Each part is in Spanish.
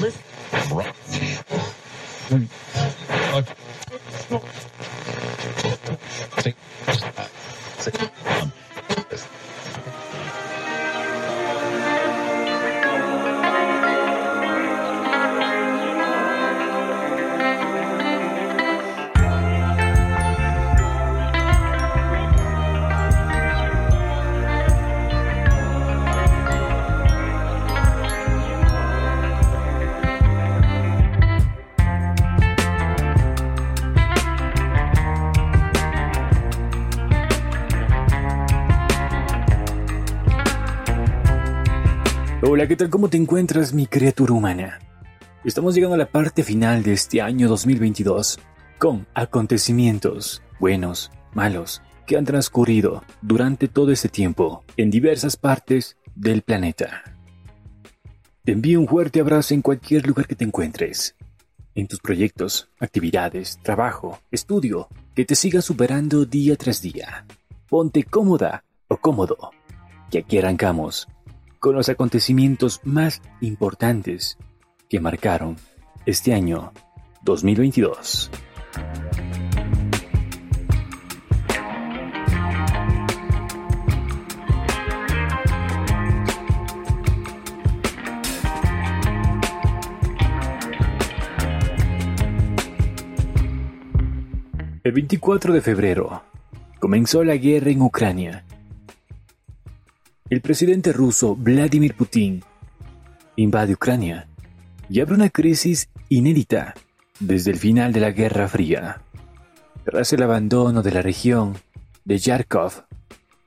listen. Hola, ¿qué tal? ¿Cómo te encuentras, mi criatura humana? Estamos llegando a la parte final de este año 2022, con acontecimientos buenos, malos, que han transcurrido durante todo ese tiempo en diversas partes del planeta. Te envío un fuerte abrazo en cualquier lugar que te encuentres, en tus proyectos, actividades, trabajo, estudio, que te siga superando día tras día. Ponte cómoda o cómodo, que aquí arrancamos con los acontecimientos más importantes que marcaron este año 2022. El 24 de febrero comenzó la guerra en Ucrania el presidente ruso Vladimir Putin invade Ucrania y abre una crisis inédita desde el final de la Guerra Fría. Tras el abandono de la región de Yarkov,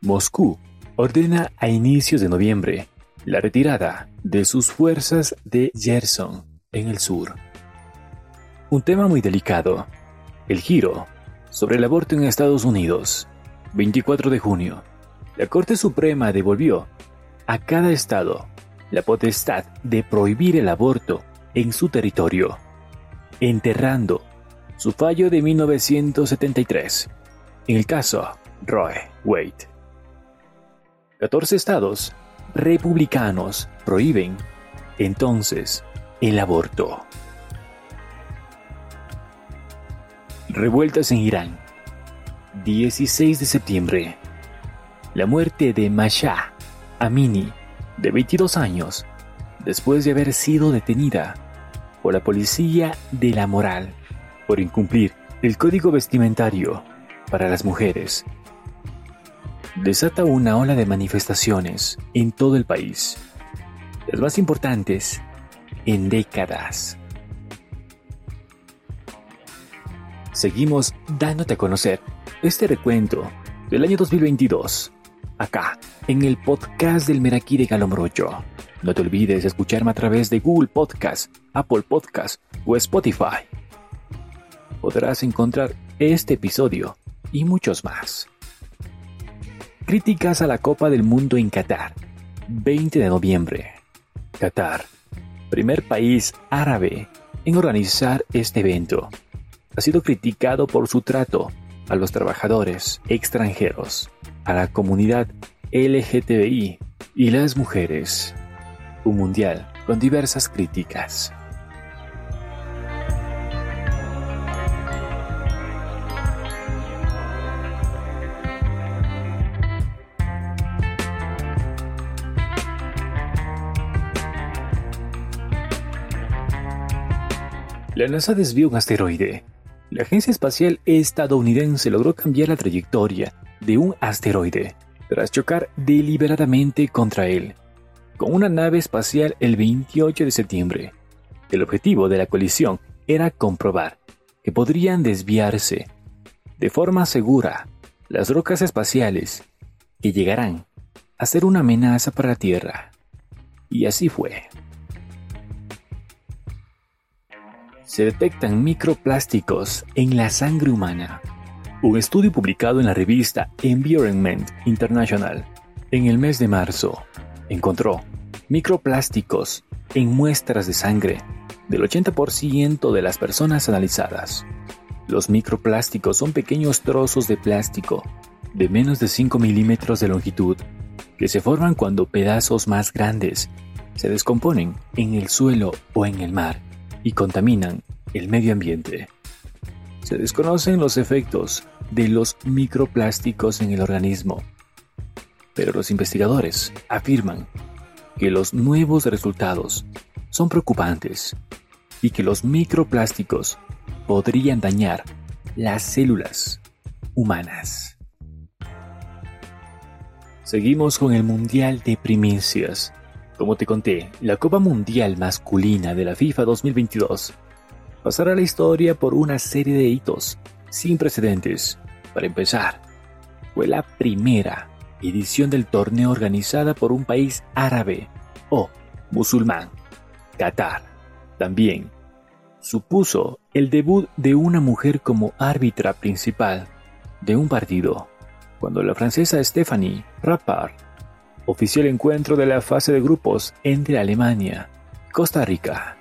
Moscú ordena a inicios de noviembre la retirada de sus fuerzas de Gerson en el sur. Un tema muy delicado, el giro sobre el aborto en Estados Unidos, 24 de junio la Corte Suprema devolvió a cada estado la potestad de prohibir el aborto en su territorio, enterrando su fallo de 1973 en el caso Roe Wade. 14 estados republicanos prohíben entonces el aborto. Revueltas en Irán. 16 de septiembre la muerte de Masha Amini, de 22 años, después de haber sido detenida por la policía de la moral por incumplir el código vestimentario para las mujeres, desata una ola de manifestaciones en todo el país, las más importantes en décadas. Seguimos dándote a conocer este recuento del año 2022 acá, en el podcast del Meraquí de Galomrocho. No te olvides de escucharme a través de Google Podcast, Apple Podcast o Spotify. Podrás encontrar este episodio y muchos más. Críticas a la Copa del Mundo en Qatar, 20 de noviembre. Qatar, primer país árabe en organizar este evento, ha sido criticado por su trato a los trabajadores extranjeros a la comunidad LGTBI y las mujeres. Un mundial con diversas críticas. La NASA desvió un asteroide. La Agencia Espacial Estadounidense logró cambiar la trayectoria de un asteroide, tras chocar deliberadamente contra él, con una nave espacial el 28 de septiembre. El objetivo de la colisión era comprobar que podrían desviarse de forma segura las rocas espaciales que llegarán a ser una amenaza para la Tierra. Y así fue. Se detectan microplásticos en la sangre humana un estudio publicado en la revista Environment International en el mes de marzo encontró microplásticos en muestras de sangre del 80% de las personas analizadas. Los microplásticos son pequeños trozos de plástico de menos de 5 milímetros de longitud que se forman cuando pedazos más grandes se descomponen en el suelo o en el mar y contaminan el medio ambiente. Se desconocen los efectos de los microplásticos en el organismo, pero los investigadores afirman que los nuevos resultados son preocupantes y que los microplásticos podrían dañar las células humanas. Seguimos con el Mundial de Primicias. Como te conté, la Copa Mundial Masculina de la FIFA 2022 pasará la historia por una serie de hitos sin precedentes. Para empezar, fue la primera edición del torneo organizada por un país árabe o musulmán, Qatar. También supuso el debut de una mujer como árbitra principal de un partido, cuando la francesa Stephanie Rappard ofició el encuentro de la fase de grupos entre Alemania y Costa Rica.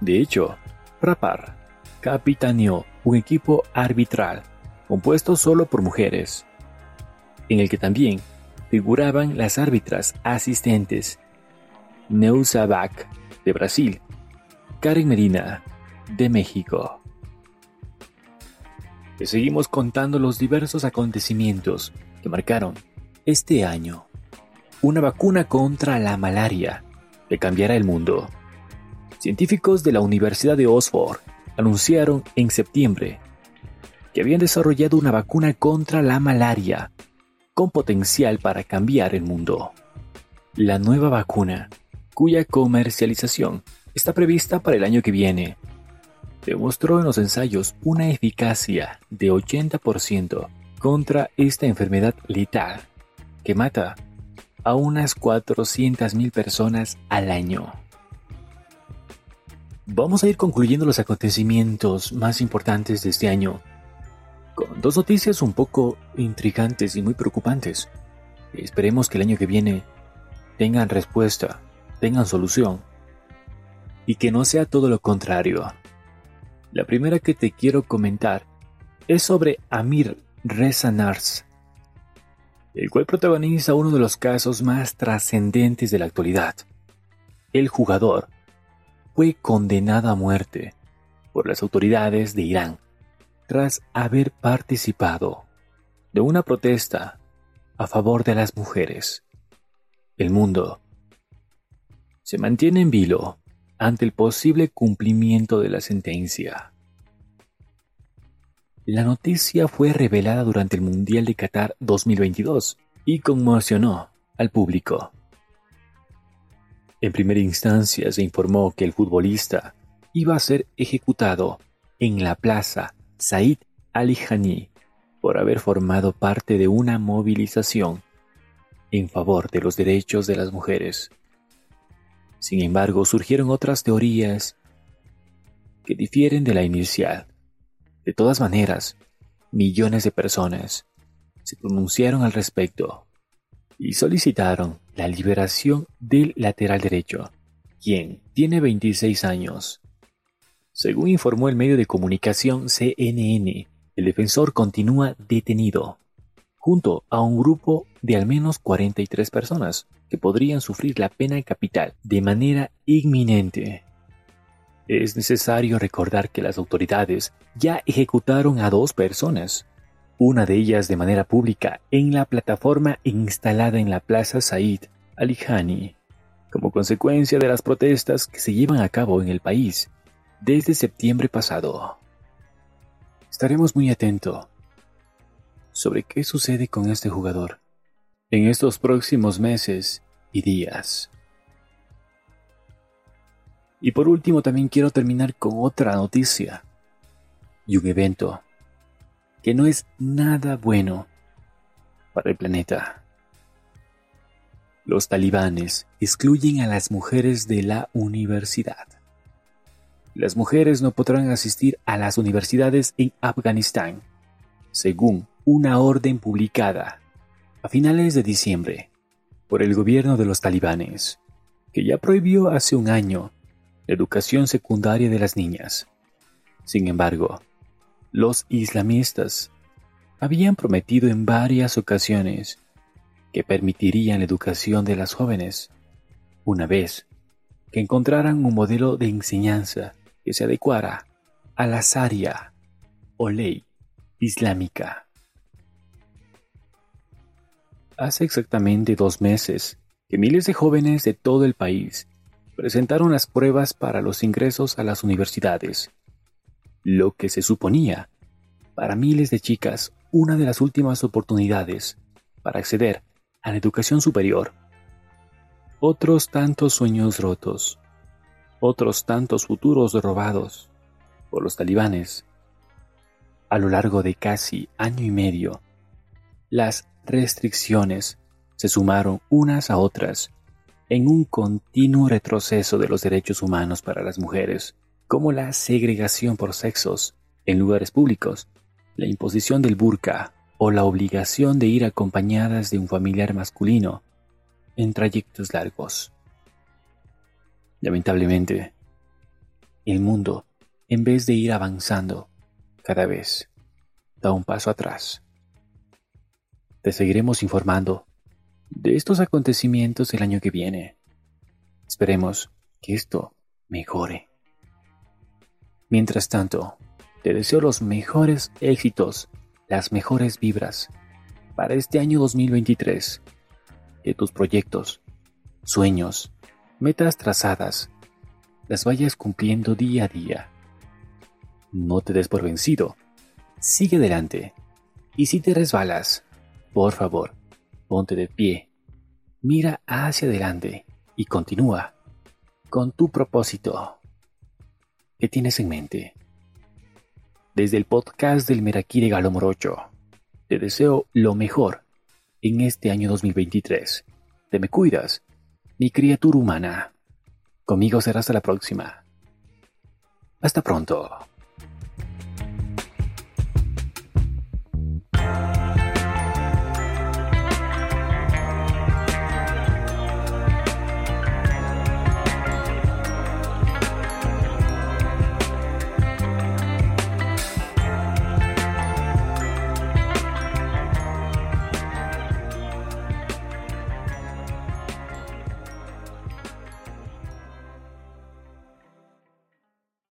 De hecho, Rappard capitaneó un equipo arbitral compuesto solo por mujeres, en el que también figuraban las árbitras asistentes Neusa Bach de Brasil, Karen Medina de México. Te seguimos contando los diversos acontecimientos que marcaron este año. Una vacuna contra la malaria que cambiará el mundo. Científicos de la Universidad de Oxford anunciaron en septiembre que habían desarrollado una vacuna contra la malaria con potencial para cambiar el mundo. La nueva vacuna, cuya comercialización está prevista para el año que viene, demostró en los ensayos una eficacia de 80% contra esta enfermedad letal que mata a unas 400.000 personas al año. Vamos a ir concluyendo los acontecimientos más importantes de este año con dos noticias un poco intrigantes y muy preocupantes. Esperemos que el año que viene tengan respuesta, tengan solución y que no sea todo lo contrario. La primera que te quiero comentar es sobre Amir Reza Nars, el cual protagoniza uno de los casos más trascendentes de la actualidad. El jugador fue condenado a muerte por las autoridades de Irán tras haber participado de una protesta a favor de las mujeres. El mundo se mantiene en vilo ante el posible cumplimiento de la sentencia. La noticia fue revelada durante el Mundial de Qatar 2022 y conmocionó al público. En primera instancia se informó que el futbolista iba a ser ejecutado en la plaza Said Ali Hani por haber formado parte de una movilización en favor de los derechos de las mujeres. Sin embargo, surgieron otras teorías que difieren de la inicial. De todas maneras, millones de personas se pronunciaron al respecto y solicitaron la liberación del lateral derecho, quien tiene 26 años. Según informó el medio de comunicación CNN, el defensor continúa detenido, junto a un grupo de al menos 43 personas que podrían sufrir la pena capital de manera inminente. Es necesario recordar que las autoridades ya ejecutaron a dos personas, una de ellas de manera pública en la plataforma instalada en la Plaza Said Alihani, como consecuencia de las protestas que se llevan a cabo en el país desde septiembre pasado. Estaremos muy atentos sobre qué sucede con este jugador en estos próximos meses y días. Y por último también quiero terminar con otra noticia y un evento que no es nada bueno para el planeta. Los talibanes excluyen a las mujeres de la universidad. Las mujeres no podrán asistir a las universidades en Afganistán, según una orden publicada a finales de diciembre por el gobierno de los talibanes, que ya prohibió hace un año la educación secundaria de las niñas. Sin embargo, los islamistas habían prometido en varias ocasiones que permitirían la educación de las jóvenes una vez que encontraran un modelo de enseñanza que se adecuara a la Sharia o ley islámica. Hace exactamente dos meses que miles de jóvenes de todo el país presentaron las pruebas para los ingresos a las universidades, lo que se suponía para miles de chicas una de las últimas oportunidades para acceder a la educación superior. Otros tantos sueños rotos, otros tantos futuros robados por los talibanes. A lo largo de casi año y medio, las restricciones se sumaron unas a otras en un continuo retroceso de los derechos humanos para las mujeres, como la segregación por sexos en lugares públicos, la imposición del burka o la obligación de ir acompañadas de un familiar masculino en trayectos largos. Lamentablemente, el mundo, en vez de ir avanzando, cada vez da un paso atrás. Te seguiremos informando de estos acontecimientos el año que viene. Esperemos que esto mejore. Mientras tanto, te deseo los mejores éxitos, las mejores vibras para este año 2023. Que tus proyectos, sueños, metas trazadas, las vayas cumpliendo día a día. No te des por vencido. Sigue adelante. Y si te resbalas, por favor, ponte de pie, mira hacia adelante y continúa con tu propósito. ¿Qué tienes en mente? Desde el podcast del Merakire Galo Morocho, te deseo lo mejor en este año 2023. Te me cuidas, mi criatura humana. Conmigo será hasta la próxima. Hasta pronto.